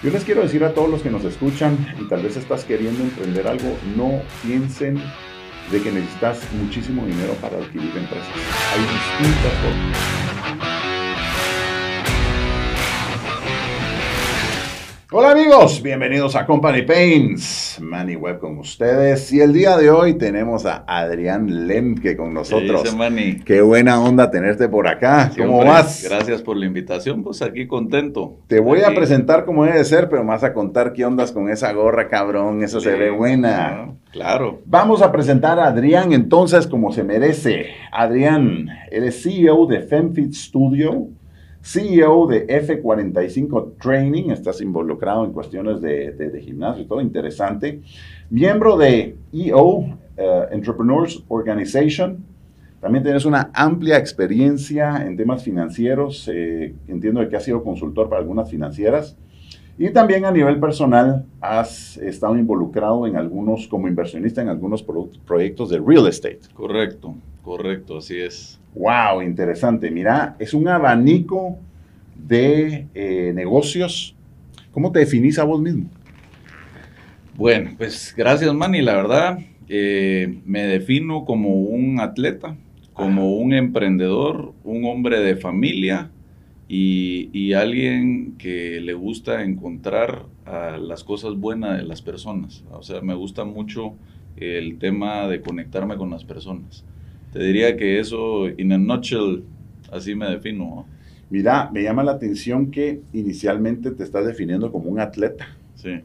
Yo les quiero decir a todos los que nos escuchan y tal vez estás queriendo emprender algo, no piensen de que necesitas muchísimo dinero para adquirir empresas. Hay distintas formas. Hola amigos, bienvenidos a Company Pains, Manny Web con ustedes y el día de hoy tenemos a Adrián Lemke con nosotros. ¿Qué dice, Manny? Qué buena onda tenerte por acá. ¿Cómo vas? Gracias por la invitación, pues aquí contento. Te voy a presentar como debe ser, pero me vas a contar qué ondas con esa gorra, cabrón. Eso se ve buena. Claro. Vamos a presentar a Adrián entonces como se merece. Adrián, eres CEO de FemFit Studio, CEO de F45 Training, estás involucrado en cuestiones de, de- gimnasio y todo, interesante. Miembro de EO, eh, Entrepreneurs Organization. También tienes una amplia experiencia en temas financieros. eh, entiendo que has sido consultor para algunas financieras. Y también a nivel personal has estado involucrado en algunos, como inversionista en algunos pro- proyectos de real estate. Correcto, correcto, así es. ¡Wow! Interesante. Mira, es un abanico de eh, negocios. ¿Cómo te definís a vos mismo? Bueno, pues gracias, Manny. La verdad, eh, me defino como un atleta, como un emprendedor, un hombre de familia y, y alguien que le gusta encontrar ah, las cosas buenas de las personas. O sea, me gusta mucho el tema de conectarme con las personas. Te diría que eso, in a nutshell, así me defino. ¿no? Mira, me llama la atención que inicialmente te estás definiendo como un atleta. Sí.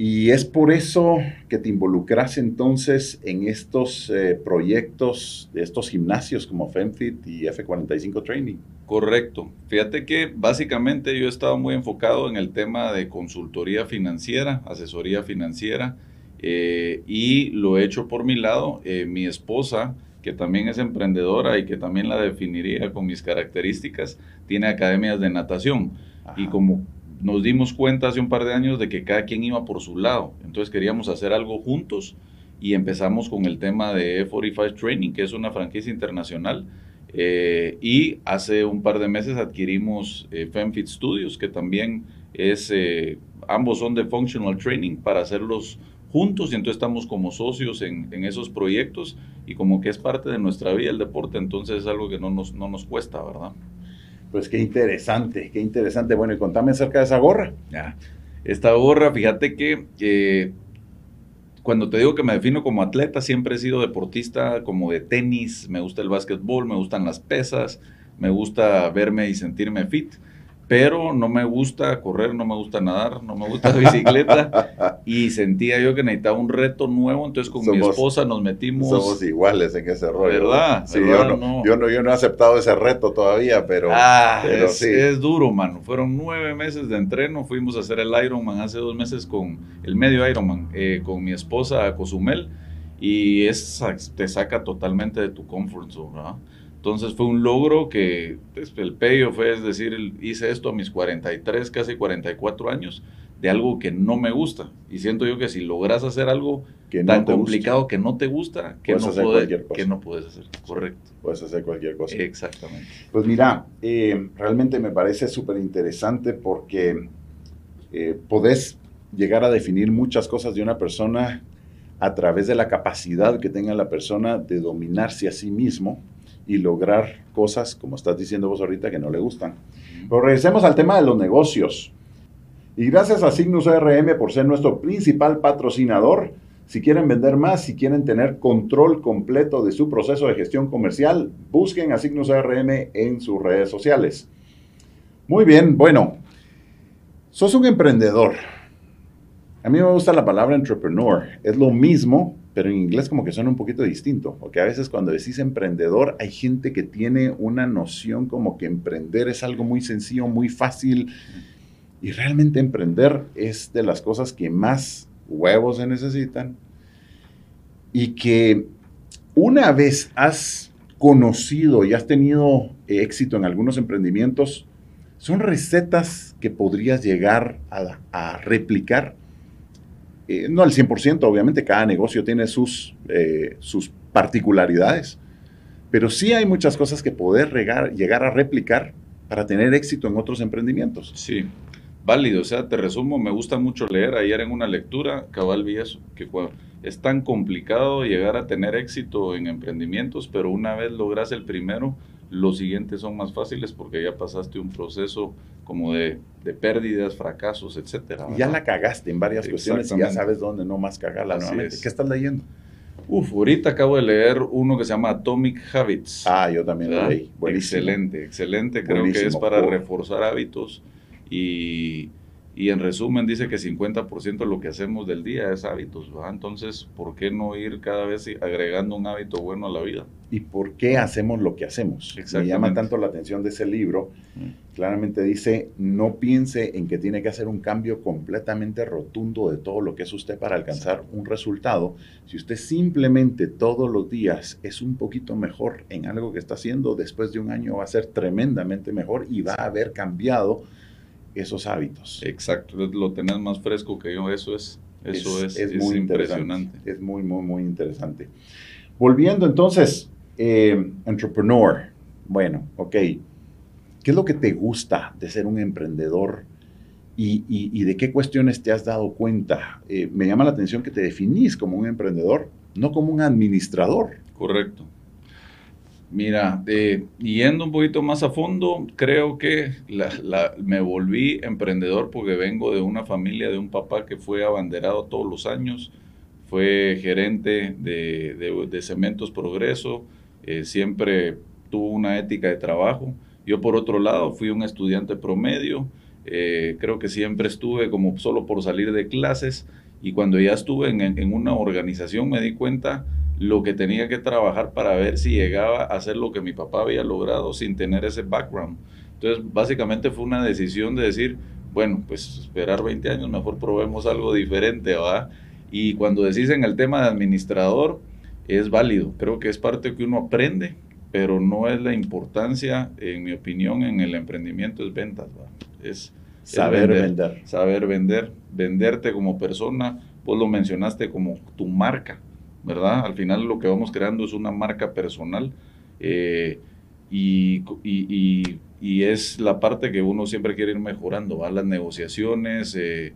Y es por eso que te involucras entonces en estos eh, proyectos, estos gimnasios como FemFit y F45 Training. Correcto. Fíjate que básicamente yo he estado muy enfocado en el tema de consultoría financiera, asesoría financiera, eh, y lo he hecho por mi lado. Eh, mi esposa, que también es emprendedora y que también la definiría con mis características, tiene academias de natación. Y como nos dimos cuenta hace un par de años de que cada quien iba por su lado, entonces queríamos hacer algo juntos y empezamos con el tema de E45 Training, que es una franquicia internacional. eh, y hace un par de meses adquirimos eh, FemFit Studios, que también es, eh, ambos son de Functional Training para hacerlos juntos y entonces estamos como socios en, en esos proyectos y como que es parte de nuestra vida el deporte, entonces es algo que no nos, no nos cuesta, ¿verdad? Pues qué interesante, qué interesante. Bueno, y contame acerca de esa gorra. Ya. Esta gorra, fíjate que eh, cuando te digo que me defino como atleta, siempre he sido deportista como de tenis, me gusta el básquetbol, me gustan las pesas, me gusta verme y sentirme fit, pero no me gusta correr, no me gusta nadar, no me gusta la bicicleta y sentía yo que necesitaba un reto nuevo, entonces con mi Somos- esposa nos metimos... Somos iguales en ese rollo. ¿Verdad? Sí, ¿Verdad? Yo, no, No. Yo, no, yo no he aceptado ese reto todavía, pero... Ah, pero es, sí. es duro, mano. Fueron nueve meses de entreno. Fuimos a hacer el Ironman hace dos meses con el medio Ironman eh, con mi esposa Cozumel y es, te saca totalmente de tu comfort zone, ¿verdad? Entonces fue un logro que pues, el payoff fue, es decir, hice esto a mis 43, casi 44 años de algo que no me gusta. Y siento yo que si logras hacer algo que no tan gusta, complicado que no te gusta, que Puedes no, hacer cualquier cosa. que no puedes hacer. Correcto. Puedes hacer cualquier cosa. Exactamente. Pues mira, eh, realmente me parece súper interesante porque eh, podés llegar a definir muchas cosas de una persona a través de la capacidad que tenga la persona de dominarse a sí mismo y lograr cosas, como estás diciendo vos ahorita, que no le gustan. Pero regresemos al tema de los negocios. Y gracias a Signus ARM por ser nuestro principal patrocinador. Si quieren vender más, si quieren tener control completo de su proceso de gestión comercial, busquen a Signus ARM en sus redes sociales. Muy bien, bueno, sos un emprendedor. A mí me gusta la palabra entrepreneur. Es lo mismo, pero en inglés como que suena un poquito distinto. Porque a veces cuando decís emprendedor hay gente que tiene una noción como que emprender es algo muy sencillo, muy fácil. Y realmente emprender es de las cosas que más huevos se necesitan. Y que una vez has conocido y has tenido éxito en algunos emprendimientos, son recetas que podrías llegar a, a replicar. No al 100%, obviamente cada negocio tiene sus, eh, sus particularidades, pero sí hay muchas cosas que poder regar- llegar a replicar para tener éxito en otros emprendimientos. Sí, válido. O sea, te resumo, me gusta mucho leer. Ayer en una lectura, cabal vi eso, que es tan complicado llegar a tener éxito en emprendimientos, pero una vez logras el primero, los siguientes son más fáciles porque ya pasaste un proceso como de, pérdidas, fracasos, etcétera. Ya la cagaste en varias cuestiones y ya sabes dónde no más cagarla nuevamente. ¿Qué estás leyendo? Uf, ahorita acabo de leer uno que se llama Atomic Habits. Ah, yo también lo leí. Excelente, excelente. Creo que es para reforzar hábitos y y en resumen dice que 50% de lo que hacemos del día es hábitos, ¿verdad? Entonces, ¿por qué no ir cada vez agregando un hábito bueno a la vida? ¿Y por qué hacemos lo que hacemos? Me llama tanto la atención de ese libro. Mm. Claramente dice, no piense en que tiene que hacer un cambio completamente rotundo de todo lo que es usted para alcanzar un resultado. Si usted simplemente todos los días es un poquito mejor en algo que está haciendo, después de un año va a ser tremendamente mejor y va a haber cambiado esos hábitos. Exacto, lo tenés más fresco que yo, eso es, eso es, muy impresionante. Es muy, muy, muy interesante. Volviendo entonces, eh, entrepreneur, bueno, ok, ¿qué es lo que te gusta de ser un emprendedor? Y, de qué cuestiones te has dado cuenta. Eh, me llama la atención que te definís como un emprendedor, no como un administrador. Correcto. Mira, yendo un poquito más a fondo, creo que me volví emprendedor porque vengo de una familia de un papá que fue abanderado todos los años, fue gerente de, Cementos Progreso, eh, siempre tuvo una ética de trabajo. Yo por otro lado fui un estudiante promedio, eh, creo que siempre estuve como solo por salir de clases y cuando ya estuve en una organización me di cuenta lo que tenía que trabajar para ver si llegaba a hacer lo que mi papá había logrado sin tener ese background. Entonces, básicamente fue una decisión de decir, bueno, pues esperar 20 años, mejor probemos algo diferente, ¿va? Y cuando decís en el tema de administrador, es válido. Creo que es parte que uno aprende, pero no es la importancia, en mi opinión, en el emprendimiento, es ventas, ¿va? Es saber vender, Saber vender, venderte como persona, vos lo mencionaste como tu marca. ¿Verdad? Al final lo que vamos creando es una marca personal eh, y, es la parte que uno siempre quiere ir mejorando, ¿va? Las negociaciones, eh,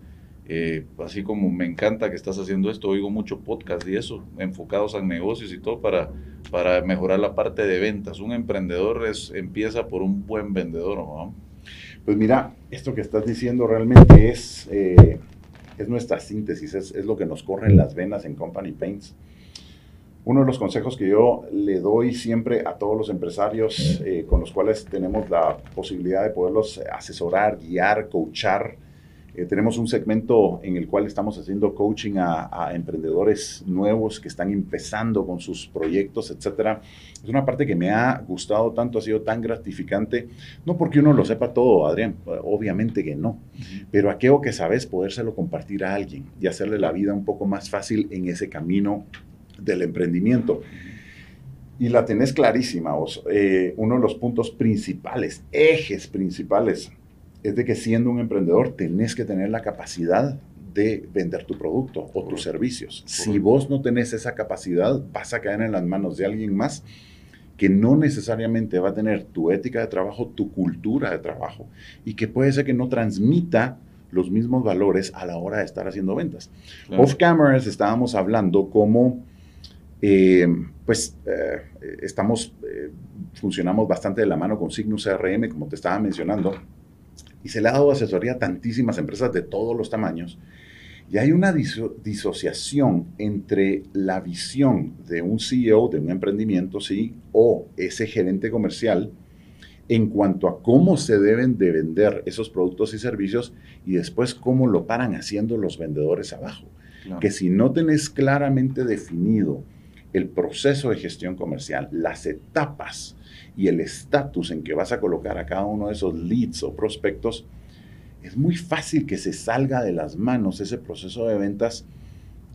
eh, así como me encanta que estás haciendo esto, oigo mucho podcast y eso, enfocados a negocios y todo para, para mejorar la parte de ventas. Un emprendedor es, empieza por un buen vendedor, ¿no? Pues mira, esto que estás diciendo realmente es, es nuestra síntesis, es, es, lo que nos corre en las venas en Company Paints uno de los consejos que yo le doy siempre a todos los empresarios eh, con los cuales tenemos la posibilidad de poderlos asesorar, guiar, coachar. Eh, tenemos un segmento en el cual estamos haciendo coaching a, emprendedores nuevos que están empezando con sus proyectos, etc. Es una parte que me ha gustado tanto, ha sido tan gratificante, no porque uno lo sepa todo, Adrián, obviamente que no, pero aquello que sabes, podérselo compartir a alguien y hacerle la vida un poco más fácil en ese camino del emprendimiento. Y la tenés clarísima, vos. Eh, uno de los puntos principales, ejes principales, es de que siendo un emprendedor tenés que tener la capacidad de vender tu producto o tus servicios. Si vos no tenés esa capacidad, vas a caer en las manos de alguien más que no necesariamente va a tener tu ética de trabajo, tu cultura de trabajo, y que puede ser que no transmita los mismos valores a la hora de estar haciendo ventas. Off cameras estábamos hablando como eh, pues eh, estamos, eh, funcionamos bastante de la mano con Signus CRM, como te estaba mencionando, y se le ha dado asesoría a tantísimas empresas de todos los tamaños. Y hay una disociación entre la visión de un CEO de un emprendimiento, sí, o ese gerente comercial en cuanto a cómo se deben de vender esos productos y servicios y después cómo lo paran haciendo los vendedores abajo. Que si no tenés claramente definido el proceso de gestión comercial, las etapas y el estatus en que vas a colocar a cada uno de esos leads o prospectos, es muy fácil que se salga de las manos ese proceso de ventas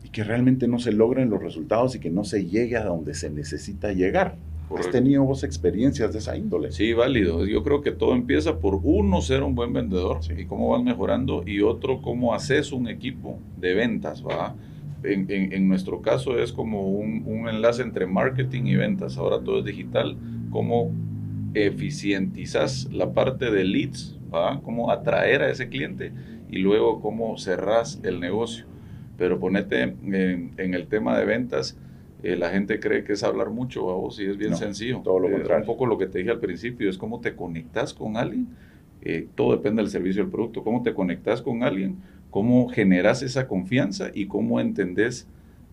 y que realmente no se logren los resultados y que no se llegue a donde se necesita llegar. ¿Has tenido vos experiencias de esa índole? Sí, válido. Yo creo que todo empieza por uno, ser un buen vendedor y cómo vas mejorando, y otro, cómo haces un equipo de ventas, ¿va? En, nuestro caso es como un, enlace entre marketing y ventas. Ahora todo es digital. ¿Cómo eficientizas la parte de leads? ¿va? cómo atraer a ese cliente y luego cómo cerrás el negocio. Pero ponete en, el tema de ventas, eh, la gente cree que es hablar mucho, vos, y es bien sencillo. Todo lo eh, contrario. un poco lo que te dije al principio, es cómo te conectas con alguien. Eh, todo depende del servicio del producto. Cómo te conectas con alguien, cómo generas esa confianza y cómo entendés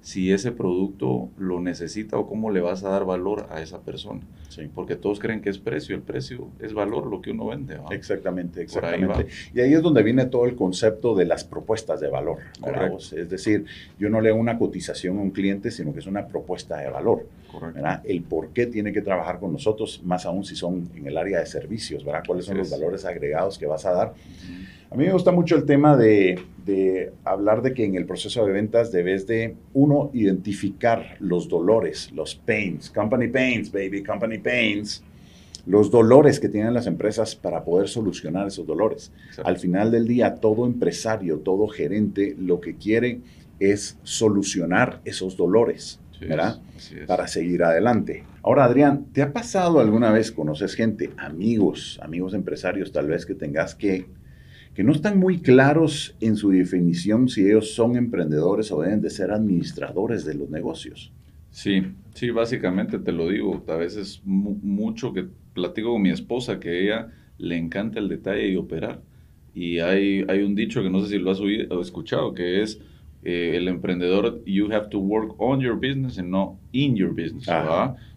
si ese producto lo necesita o cómo le vas a dar valor a esa persona. Sí. Porque todos creen que es precio, el precio es valor, lo que uno vende. Exactamente, exactamente. y ahí es donde viene todo el concepto de las propuestas de valor. Es decir, yo no leo una cotización a un cliente, sino que es una propuesta de valor. El por qué tiene que trabajar con nosotros, más aún si son en el área de servicios, ¿verdad? ¿Cuáles son los valores agregados que vas a dar? A mí me gusta mucho el tema de, hablar de que en el proceso de ventas debes de, uno, identificar los dolores, los pains, company pains, baby, company pains, los dolores que tienen las empresas para poder solucionar esos dolores. Al final del día, todo empresario, todo gerente, lo que quiere es solucionar esos dolores. ¿verdad? Para seguir adelante. Ahora, Adrián, ¿te ha pasado alguna vez, conoces gente, amigos, amigos empresarios tal vez que tengas que que no están muy claros en su definición si ellos son emprendedores o deben de ser administradores de los negocios. Sí, sí, básicamente te lo digo. A veces mucho que platico con mi esposa que a ella le encanta el detalle y operar. Y hay, hay un dicho que no sé si lo has oído, escuchado, que es eh, el emprendedor, you have to work on your business and not in your business.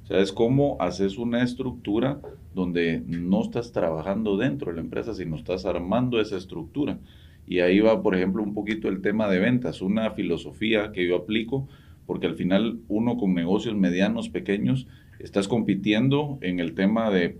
O sea, es como haces una estructura donde no estás trabajando dentro de la empresa, sino estás armando esa estructura. Y ahí va, por ejemplo, un poquito el tema de ventas, una filosofía que yo aplico, porque al final uno con negocios medianos, pequeños, estás compitiendo en el tema de,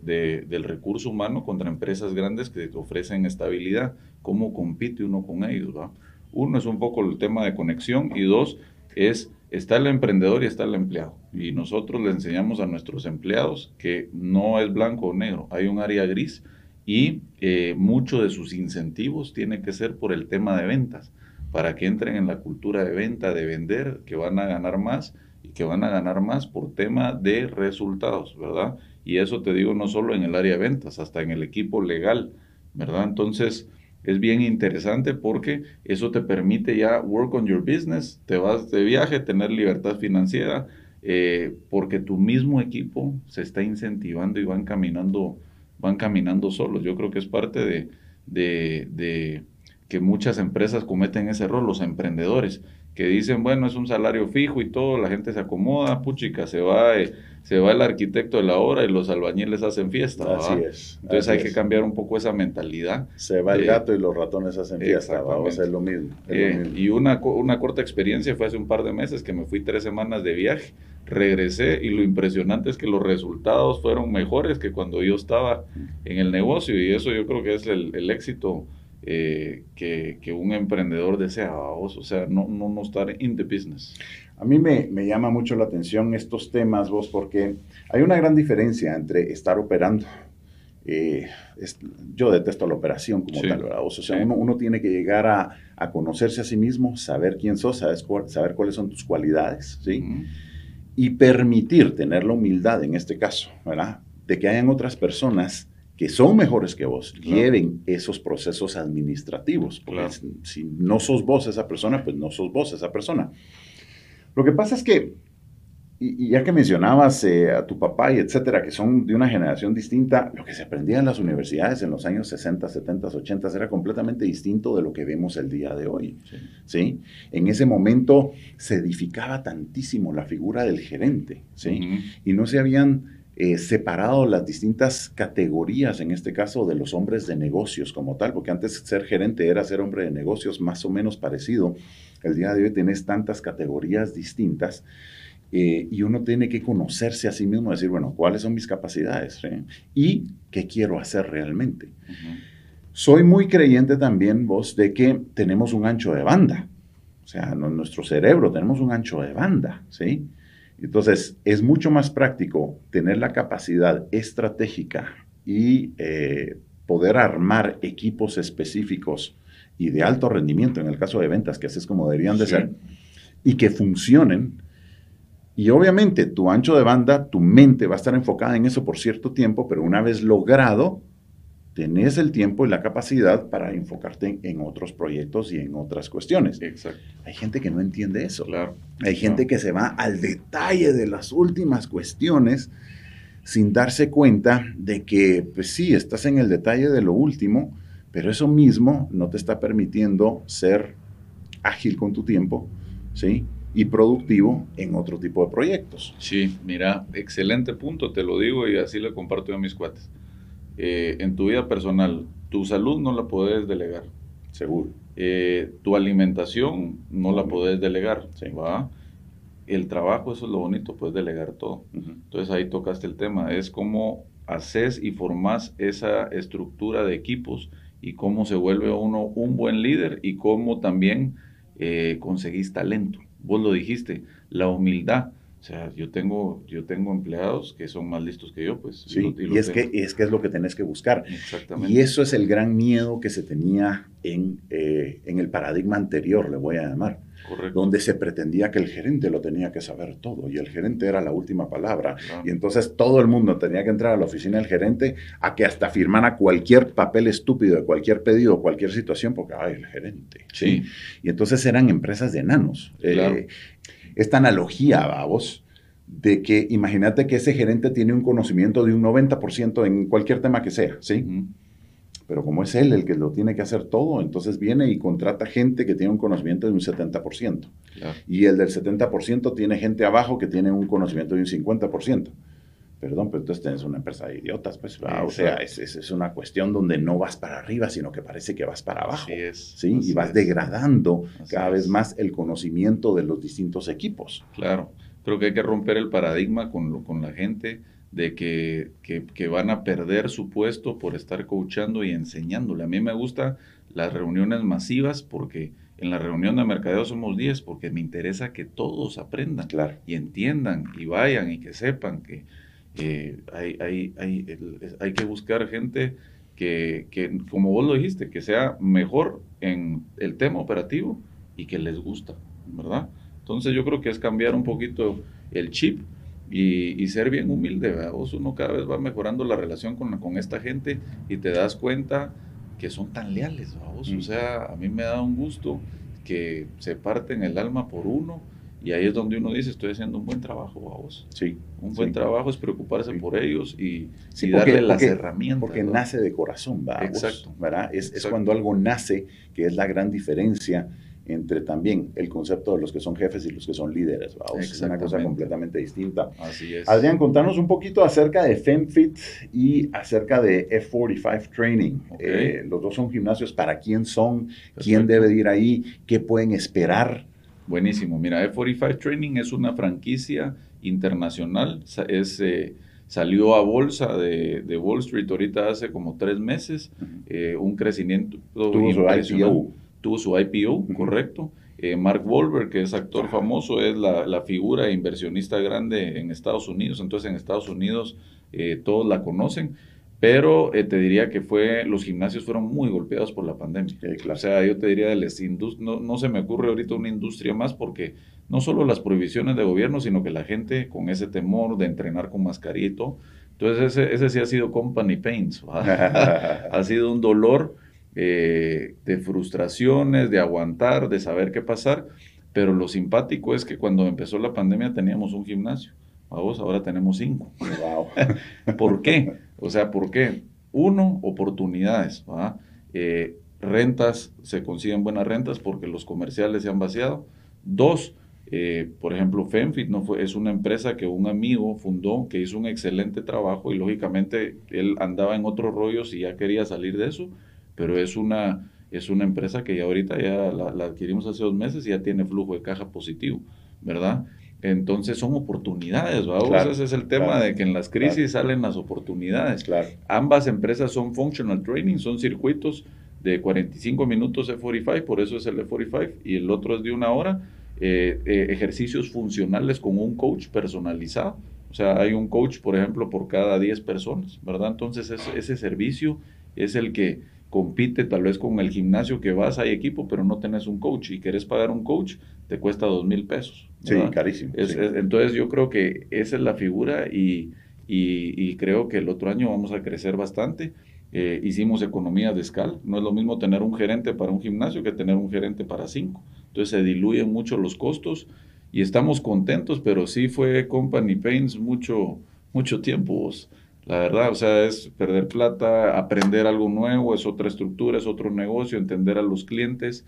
del recurso humano contra empresas grandes que te ofrecen estabilidad. ¿Cómo compite uno con ellos? Va? Uno es un poco el tema de conexión y dos es está el emprendedor y está el empleado. Y nosotros le enseñamos a nuestros empleados que no es blanco o negro, hay un área gris y eh, mucho de sus incentivos tiene que ser por el tema de ventas, para que entren en la cultura de venta, de vender, que van a ganar más y que van a ganar más por tema de resultados, ¿verdad? Y eso te digo no solo en el área de ventas, hasta en el equipo legal, ¿verdad? Entonces, es bien interesante porque eso te permite ya work on your business, te vas de viaje, tener libertad financiera, eh, porque tu mismo equipo se está incentivando y van caminando, van caminando solos. Yo creo que es parte de, de, de que muchas empresas cometen ese error, los emprendedores, que dicen, bueno, es un salario fijo y todo, la gente se acomoda, puchica, se va... Eh, se va el arquitecto de la obra y los albañiles hacen fiesta. Así es. Entonces hay que cambiar un poco esa mentalidad. Se va el gato y los ratones hacen fiesta. Vamos a hacer lo mismo. Eh, y una, una corta experiencia fue hace un par de meses que me fui tres semanas de viaje, regresé y lo impresionante es que los resultados fueron mejores que cuando yo estaba en el negocio y eso yo creo que es el, el éxito eh, que, que, un emprendedor desea, o sea, no, no, no estar in the business. A mí me, me, llama mucho la atención estos temas, vos, porque hay una gran diferencia entre estar operando. Eh, yo detesto la operación como tal, ¿verdad? O sea, uno, uno, tiene que llegar a, a, conocerse a sí mismo, saber quién sos, saber, saber cuáles son tus cualidades, ¿sí? Y permitir tener la humildad en este caso, ¿verdad? De que hayan otras personas que son mejores que vos, lleven esos procesos administrativos. Porque si no sos vos esa persona, pues no sos vos esa persona. Lo que pasa es que, y, ya que mencionabas eh, a tu papá y etcétera, que son de una generación distinta, lo que se aprendía en las universidades en los años 60, 70, 80 era completamente distinto de lo que vemos el día de hoy. Sí. En ese momento se edificaba tantísimo la figura del gerente, ¿sí? Y no se habían eh, separado las distintas categorías, en este caso, de los hombres de negocios como tal, porque antes ser gerente era ser hombre de negocios más o menos parecido el día de hoy tenés tantas categorías distintas eh, y uno tiene que conocerse a sí mismo, decir, bueno, ¿cuáles son mis capacidades? Y qué quiero hacer realmente. Soy muy creyente también, vos, de que tenemos un ancho de banda. O sea, en nuestro cerebro tenemos un ancho de banda, ¿sí? Entonces, es mucho más práctico tener la capacidad estratégica y eh, poder armar equipos específicos y de alto rendimiento en el caso de ventas, que así es como deberían de ser, y que funcionen. Y obviamente tu ancho de banda, tu mente va a estar enfocada en eso por cierto tiempo, pero una vez logrado, tenés el tiempo y la capacidad para enfocarte en, otros proyectos y en otras cuestiones. Exacto. Hay gente que no entiende eso. Claro. Hay gente que se va al detalle de las últimas cuestiones sin darse cuenta de que, pues sí, estás en el detalle de lo último, pero eso mismo no te está permitiendo ser ágil con tu tiempo, ¿sí? Y productivo en otro tipo de proyectos. Sí, mira, excelente punto, te lo digo y así le comparto a mis cuates. Eh, en tu vida personal, tu salud no la puedes delegar. Seguro. Eh, tu alimentación no la puedes delegar. ¿va? El trabajo, eso es lo bonito, puedes delegar todo. Entonces ahí tocaste el tema, es cómo haces y formas esa estructura de equipos y cómo se vuelve uno un buen líder y cómo también eh, conseguís talento. Vos lo dijiste, la humildad. O sea, yo tengo, yo tengo empleados que son más listos que yo, pues. Sí, y, es, que, es que es lo que tenés que buscar. Exactamente. Y eso es el gran miedo que se tenía en, eh, en el paradigma anterior, le voy a llamar. Correcto. Donde se pretendía que el gerente lo tenía que saber todo y el gerente era la última palabra. Y entonces todo el mundo tenía que entrar a la oficina del gerente a que hasta firmara cualquier papel estúpido de cualquier pedido, cualquier situación, porque, ay, el gerente. Sí. Y entonces eran empresas de enanos. Eh, esta analogía, vamos, de que imagínate que ese gerente tiene un conocimiento de un 90% en cualquier tema que sea, ¿sí? Pero como es él el que lo tiene que hacer todo, entonces viene y contrata gente que tiene un conocimiento de un 70%. Y el del 70% tiene gente abajo que tiene un conocimiento de un 50%. Perdón, pero entonces tienes una empresa de idiotas, pues, o sea, es, es, una cuestión donde no vas para arriba, sino que parece que vas para abajo. es, ¿sí? y vas degradando cada vez más el conocimiento de los distintos equipos. Claro, creo que hay que romper el paradigma con, con la gente de que, que, que, van a perder su puesto por estar coachando y enseñándole. A mí me gustan las reuniones masivas porque en la reunión de mercadeo somos 10 porque me interesa que todos aprendan claro. y entiendan y vayan y que sepan que eh, hay, hay, hay, hay, que buscar gente que, que, como vos lo dijiste, que sea mejor en el tema operativo y que les gusta, ¿verdad? Entonces yo creo que es cambiar un poquito el chip y, y ser bien humilde, ¿verdad? Vos uno cada vez va mejorando la relación con, con esta gente y te das cuenta que son tan leales, vos. O mm. sea, a mí me da un gusto que se parten el alma por uno y ahí es donde uno dice, estoy haciendo un buen trabajo, vos. Sí. Un buen trabajo es preocuparse por ellos y, darle las herramientas. Porque nace de corazón, ¿va? Exacto. ¿verdad? Es, es, cuando algo nace, que es la gran diferencia entre también el concepto de los que son jefes y los que son líderes, ¿va? Es una cosa completamente distinta. Así es. Adrián, contanos un poquito acerca de FemFit y acerca de F45 Training. Eh, los dos son gimnasios, ¿para quién son? ¿Quién debe ir ahí? ¿Qué pueden esperar? Buenísimo. Mira, F45 Training es una franquicia internacional. Es, eh, salió a bolsa de, Wall Street ahorita hace como tres meses. Eh, un crecimiento Tuvo su IPO. Tuvo su IPO, correcto. Eh, Mark Wahlberg, que es actor famoso, es la, la, figura inversionista grande en Estados Unidos. Entonces en Estados Unidos todos la conocen. Pero eh, te diría que fue, los gimnasios fueron muy golpeados por la pandemia. O sea, yo te diría, no, no se me ocurre ahorita una industria más porque no solo las prohibiciones de gobierno, sino que la gente con ese temor de entrenar con mascarito. Entonces ese, ese sí ha sido company pains. ha sido un dolor eh, de frustraciones, de aguantar, de saber qué pasar. Pero lo simpático es que cuando empezó la pandemia teníamos un gimnasio. Vamos, ahora tenemos cinco. Wow. ¿Por qué? O sea, ¿por qué? Uno, oportunidades. Eh, rentas, se consiguen buenas rentas porque los comerciales se han vaciado. Dos, eh, por ejemplo, FENFIT no es una empresa que un amigo fundó que hizo un excelente trabajo y lógicamente él andaba en otros rollos y ya quería salir de eso, pero es una, es una empresa que ya ahorita ya la, la adquirimos hace dos meses y ya tiene flujo de caja positivo, ¿verdad? Entonces son oportunidades, ¿verdad? Ese es el tema de que en las crisis salen las oportunidades. Ambas empresas son functional training, son circuitos de 45 minutos F45, por eso es el F45, y el otro es de una hora, eh, eh, ejercicios funcionales con un coach personalizado. O sea, hay un coach, por ejemplo, por cada 10 personas, ¿verdad? Entonces ese servicio es el que compite tal vez con el gimnasio que vas, hay equipo, pero no tenés un coach y querés pagar un coach, te cuesta dos mil pesos. Sí, carísimo. entonces yo creo que esa es la figura y, y, creo que el otro año vamos a crecer bastante. eh, hicimos economías de escala. No es lo mismo tener un gerente para un gimnasio que tener un gerente para cinco. Entonces se diluyen mucho los costos y estamos contentos, pero sí fue Company Pains mucho, mucho tiempo. La verdad, o sea, es perder plata, aprender algo nuevo, es otra estructura, es otro negocio, entender a los clientes.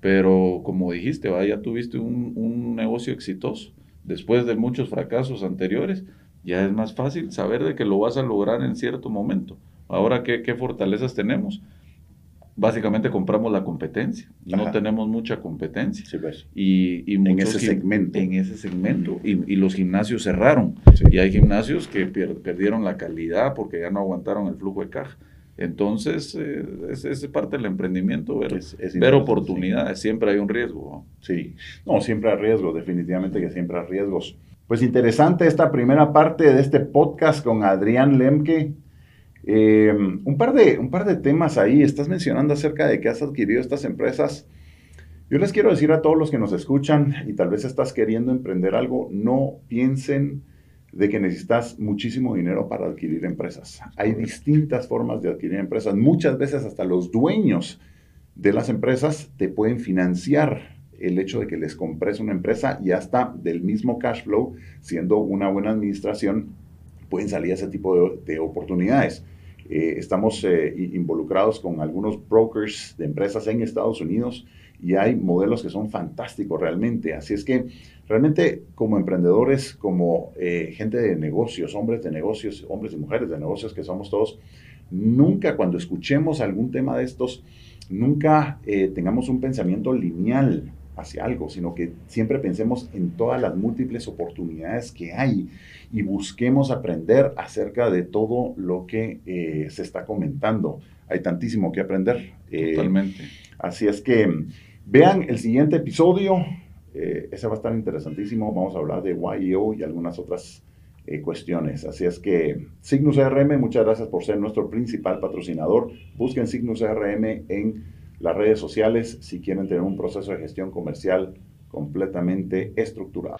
Pero como dijiste, ya tuviste un, un negocio exitoso. Después de muchos fracasos anteriores, ya es más fácil saber de que lo vas a lograr en cierto momento. Ahora, ¿qué, qué fortalezas tenemos? Básicamente compramos la competencia. No tenemos mucha competencia. Sí, pues. y, y en ese segmento. En ese segmento. Y, y los gimnasios cerraron. Y hay gimnasios que perdieron la calidad porque ya no aguantaron el flujo de caja. Entonces, eh, es, parte del emprendimiento, ver, ver oportunidades. Siempre hay un riesgo. Sí, no, siempre hay riesgo. Definitivamente que siempre hay riesgos. Pues interesante esta primera parte de este podcast con Adrián Lemke. Eh, un, par de, un par de temas ahí. Estás mencionando acerca de que has adquirido estas empresas. Yo les quiero decir a todos los que nos escuchan y tal vez estás queriendo emprender algo, no piensen de que necesitas muchísimo dinero para adquirir empresas. Hay distintas formas de adquirir empresas. Muchas veces hasta los dueños de las empresas te pueden financiar el hecho de que les compres una empresa y hasta del mismo cash flow, siendo una buena administración, pueden salir ese tipo de oportunidades. Eh, estamos eh, involucrados con algunos brokers de empresas en Estados Unidos y hay modelos que son fantásticos realmente. Así es que realmente como emprendedores, como eh, gente de negocios, hombres de negocios, hombres y mujeres de negocios que somos todos, nunca cuando escuchemos algún tema de estos, nunca tengamos un pensamiento lineal hacia algo, sino que siempre pensemos en todas las múltiples oportunidades que hay y busquemos aprender acerca de todo lo que eh, se está comentando. Hay tantísimo que aprender. Eh, Totalmente. Así es que vean el siguiente episodio. Eh, ese va a estar interesantísimo. Vamos a hablar de YEO y algunas otras cuestiones. Así es que Signus RM, muchas gracias por ser nuestro principal patrocinador. Busquen Signus RM en las redes sociales si quieren tener un proceso de gestión comercial completamente estructurado.